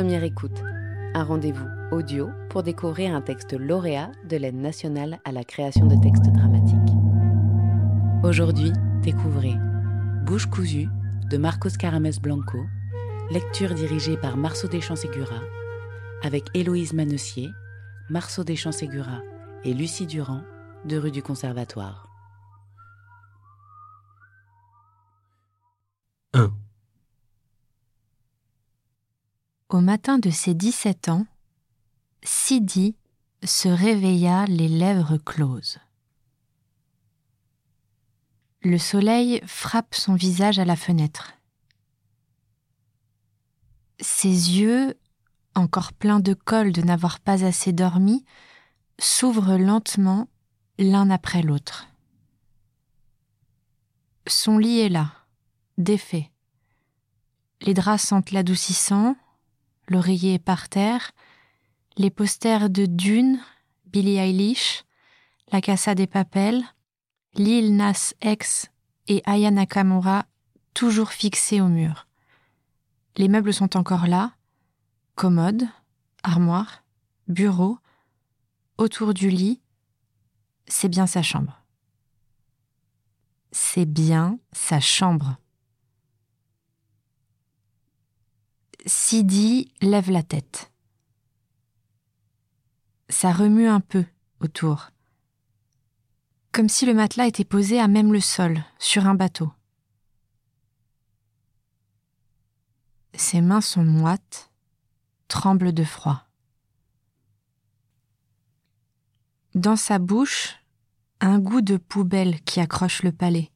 Première écoute, un rendez-vous audio pour découvrir un texte lauréat de l'aide nationale à la création de textes dramatiques. Aujourd'hui, découvrez Bouche cousue de Marcos Carames Blanco, lecture dirigée par Marceau Deschamps-Ségura, avec Héloïse Manessier, Marceau Deschamps-Ségura et Lucie Durand de rue du Conservatoire. Au matin de ses 17 ans, Sidi se réveilla les lèvres closes. Le soleil frappe son visage à la fenêtre. Ses yeux, encore pleins de colle de n'avoir pas assez dormi, s'ouvrent lentement l'un après l'autre. Son lit est là, défait. Les draps sentent l'adoucissant, l'oreiller par terre, les posters de Dune, Billie Eilish, La Casa des Papels, Lil Nas X et Aya Nakamura toujours fixés au mur. Les meubles sont encore là, commode, armoire, bureau, autour du lit. C'est bien sa chambre. C'est bien sa chambre. Sidi lève la tête. Ça remue un peu autour comme si le matelas était posé à même le sol, sur un bateau. Ses mains sont moites, tremblent de froid. Dans sa bouche, un goût de poubelle qui accroche le palais.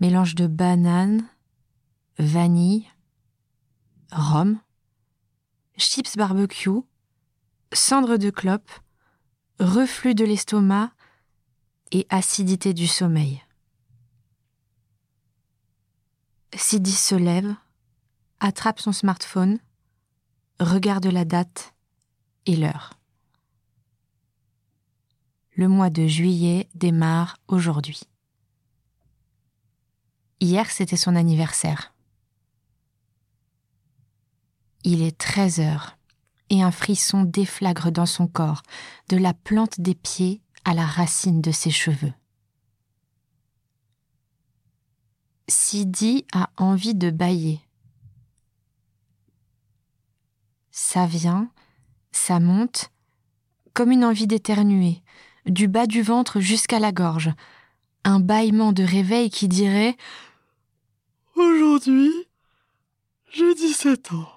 Mélange de banane, vanille, rhum, chips barbecue, cendres de clope, reflux de l'estomac et acidité du sommeil. Sidi se lève, attrape son smartphone, regarde la date et l'heure. Le mois de juillet démarre aujourd'hui. Hier, c'était son anniversaire. Il est 13 heures et un frisson déflagre dans son corps, de la plante des pieds à la racine de ses cheveux. Sidi a envie de bailler. Ça vient, ça monte, comme une envie d'éternuer, du bas du ventre jusqu'à la gorge, un bâillement de réveil qui dirait Aujourd'hui, j'ai 17 ans.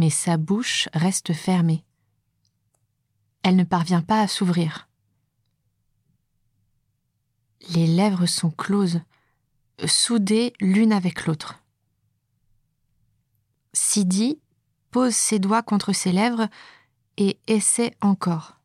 Mais sa bouche reste fermée elle ne parvient pas à s'ouvrir. Les lèvres sont closes, soudées l'une avec l'autre. Sidi pose ses doigts contre ses lèvres et essaie encore.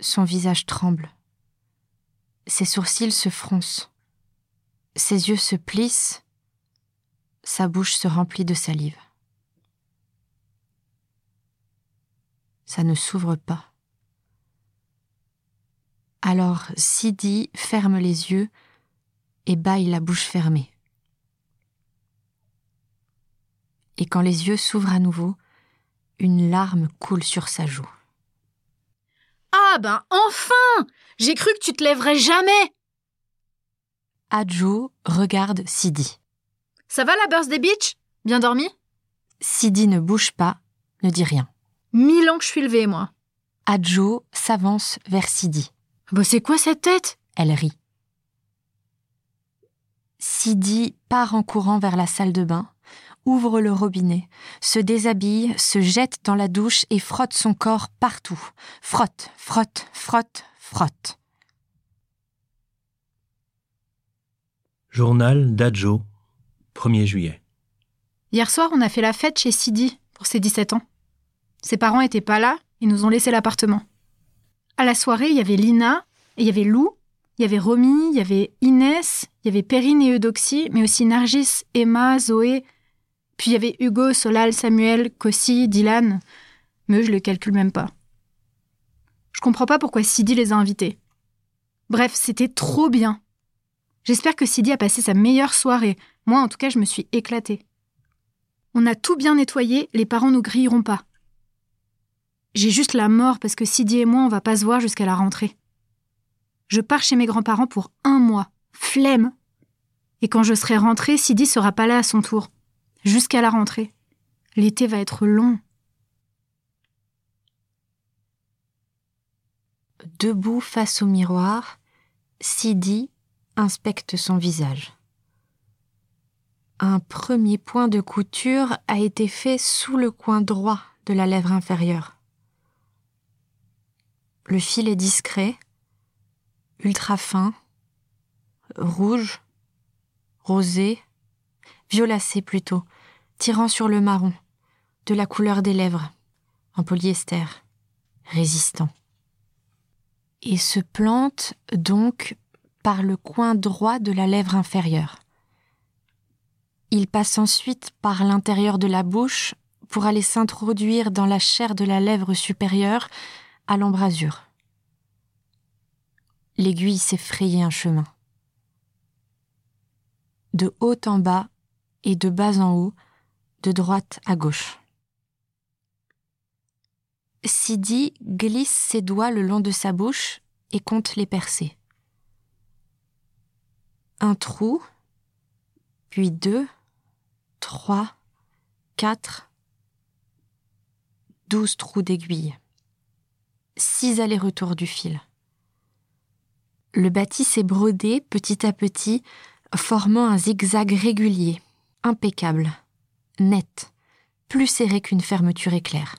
Son visage tremble. Ses sourcils se froncent. Ses yeux se plissent. Sa bouche se remplit de salive. ça ne s'ouvre pas. Alors Sidi ferme les yeux et baille la bouche fermée. Et quand les yeux s'ouvrent à nouveau, une larme coule sur sa joue. Ah ben enfin J'ai cru que tu te lèverais jamais Adjo regarde Sidi. Ça va la birthday beach Bien dormi? Sidi ne bouge pas, ne dit rien. Mille ans que je suis levée, moi. Adjo s'avance vers Sidi. Bah, c'est quoi cette tête? Elle rit. Sidi part en courant vers la salle de bain, ouvre le robinet, se déshabille, se jette dans la douche et frotte son corps partout. Frotte, frotte, frotte, frotte. Journal d'Adjo, 1er juillet. Hier soir, on a fait la fête chez Sidi pour ses 17 ans. Ses parents étaient pas là, ils nous ont laissé l'appartement. À la soirée, il y avait Lina, il y avait Lou, il y avait Romy, il y avait Inès, il y avait Perrine et Eudoxie, mais aussi Nargis, Emma, Zoé. Puis il y avait Hugo, Solal, Samuel, Kossi, Dylan. Mais je le calcule même pas. Je comprends pas pourquoi Sidi les a invités. Bref, c'était trop bien. J'espère que Sidi a passé sa meilleure soirée. Moi, en tout cas, je me suis éclatée. On a tout bien nettoyé, les parents nous grilleront pas. J'ai juste la mort parce que Sidi et moi, on va pas se voir jusqu'à la rentrée. Je pars chez mes grands-parents pour un mois. Flemme. Et quand je serai rentrée, Sidi sera pas là à son tour. Jusqu'à la rentrée. L'été va être long. Debout face au miroir, Sidi inspecte son visage. Un premier point de couture a été fait sous le coin droit de la lèvre inférieure. Le fil est discret, ultra fin, rouge, rosé, violacé plutôt, tirant sur le marron, de la couleur des lèvres, en polyester, résistant. Et se plante donc par le coin droit de la lèvre inférieure. Il passe ensuite par l'intérieur de la bouche pour aller s'introduire dans la chair de la lèvre supérieure à l'embrasure. L'aiguille s'est un chemin. De haut en bas et de bas en haut, de droite à gauche. Sidi glisse ses doigts le long de sa bouche et compte les percées un trou, puis deux, trois, quatre, douze trous d'aiguille, six allers-retours du fil. Le bâti s'est brodé petit à petit, formant un zigzag régulier, impeccable, net, plus serré qu'une fermeture éclair.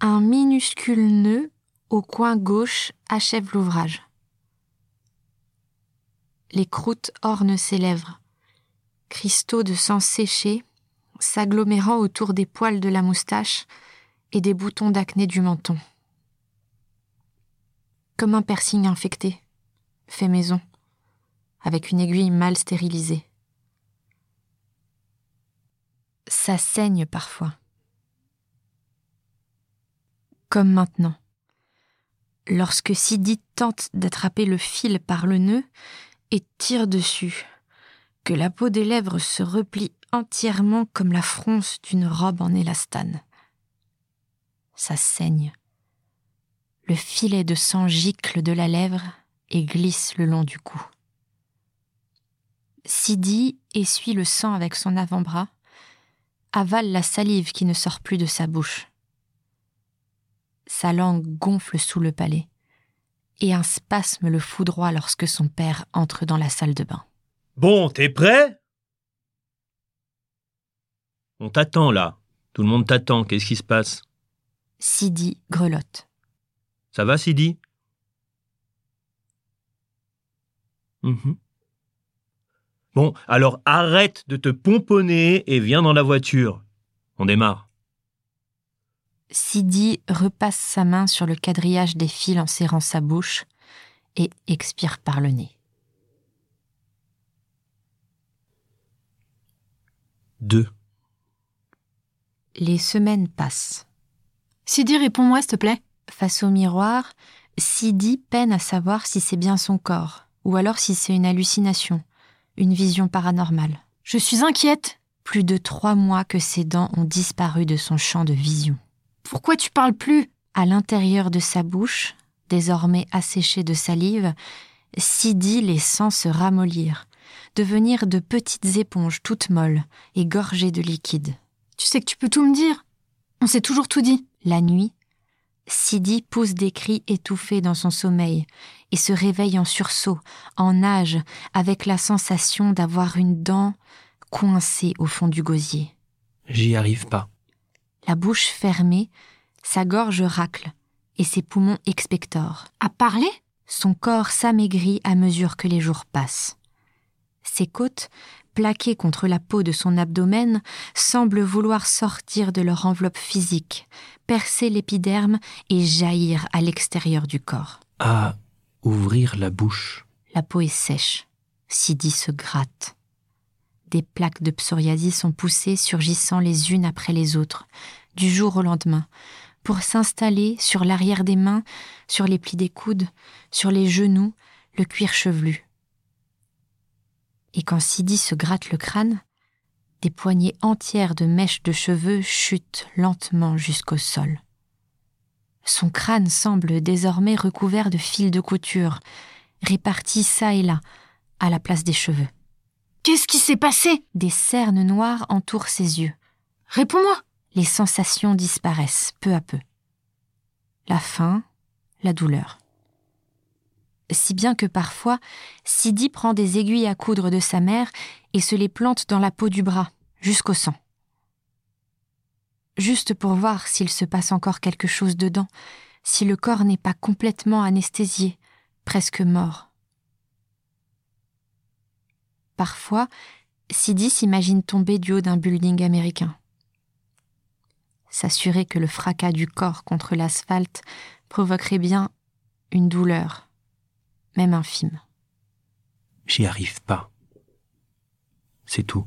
Un minuscule nœud au coin gauche achève l'ouvrage les croûtes ornent ses lèvres. Cristaux de sang séché s'agglomérant autour des poils de la moustache et des boutons d'acné du menton. Comme un piercing infecté, fait maison, avec une aiguille mal stérilisée. Ça saigne parfois. Comme maintenant. Lorsque Sidi tente d'attraper le fil par le nœud, et tire dessus, que la peau des lèvres se replie entièrement comme la fronce d'une robe en élastane. Ça saigne. Le filet de sang gicle de la lèvre et glisse le long du cou. Sidi essuie le sang avec son avant-bras, avale la salive qui ne sort plus de sa bouche. Sa langue gonfle sous le palais et un spasme le foudroie lorsque son père entre dans la salle de bain. Bon, t'es prêt? On t'attend là. Tout le monde t'attend. Qu'est-ce qui se passe? Sidi grelotte. Ça va, Sidi? Mhm. Bon, alors arrête de te pomponner et viens dans la voiture. On démarre. Sidi repasse sa main sur le quadrillage des fils en serrant sa bouche et expire par le nez. 2. Les semaines passent. Sidi, réponds-moi, s'il te plaît. Face au miroir, Sidi peine à savoir si c'est bien son corps, ou alors si c'est une hallucination, une vision paranormale. Je suis inquiète. Plus de trois mois que ses dents ont disparu de son champ de vision. Pourquoi tu parles plus? À l'intérieur de sa bouche, désormais asséchée de salive, Sidi les sent se ramollir, devenir de petites éponges toutes molles et gorgées de liquide. Tu sais que tu peux tout me dire. On s'est toujours tout dit. La nuit, Sidi pousse des cris étouffés dans son sommeil et se réveille en sursaut, en nage, avec la sensation d'avoir une dent coincée au fond du gosier. J'y arrive pas la bouche fermée, sa gorge racle et ses poumons expectorent. À parler? Son corps s'amaigrit à mesure que les jours passent. Ses côtes, plaquées contre la peau de son abdomen, semblent vouloir sortir de leur enveloppe physique, percer l'épiderme et jaillir à l'extérieur du corps. À ouvrir la bouche. La peau est sèche. Sidi se gratte. Des plaques de psoriasis sont poussées, surgissant les unes après les autres, du jour au lendemain, pour s'installer sur l'arrière des mains, sur les plis des coudes, sur les genoux, le cuir chevelu. Et quand Sidi se gratte le crâne, des poignées entières de mèches de cheveux chutent lentement jusqu'au sol. Son crâne semble désormais recouvert de fils de couture, répartis çà et là, à la place des cheveux. Qu'est-ce qui s'est passé? Des cernes noires entourent ses yeux. Réponds-moi Les sensations disparaissent peu à peu. La faim, la douleur. Si bien que parfois, Sidi prend des aiguilles à coudre de sa mère et se les plante dans la peau du bras, jusqu'au sang. Juste pour voir s'il se passe encore quelque chose dedans, si le corps n'est pas complètement anesthésié, presque mort. Parfois, Sidi s'imagine tomber du haut d'un building américain. S'assurer que le fracas du corps contre l'asphalte provoquerait bien une douleur, même infime. J'y arrive pas. C'est tout.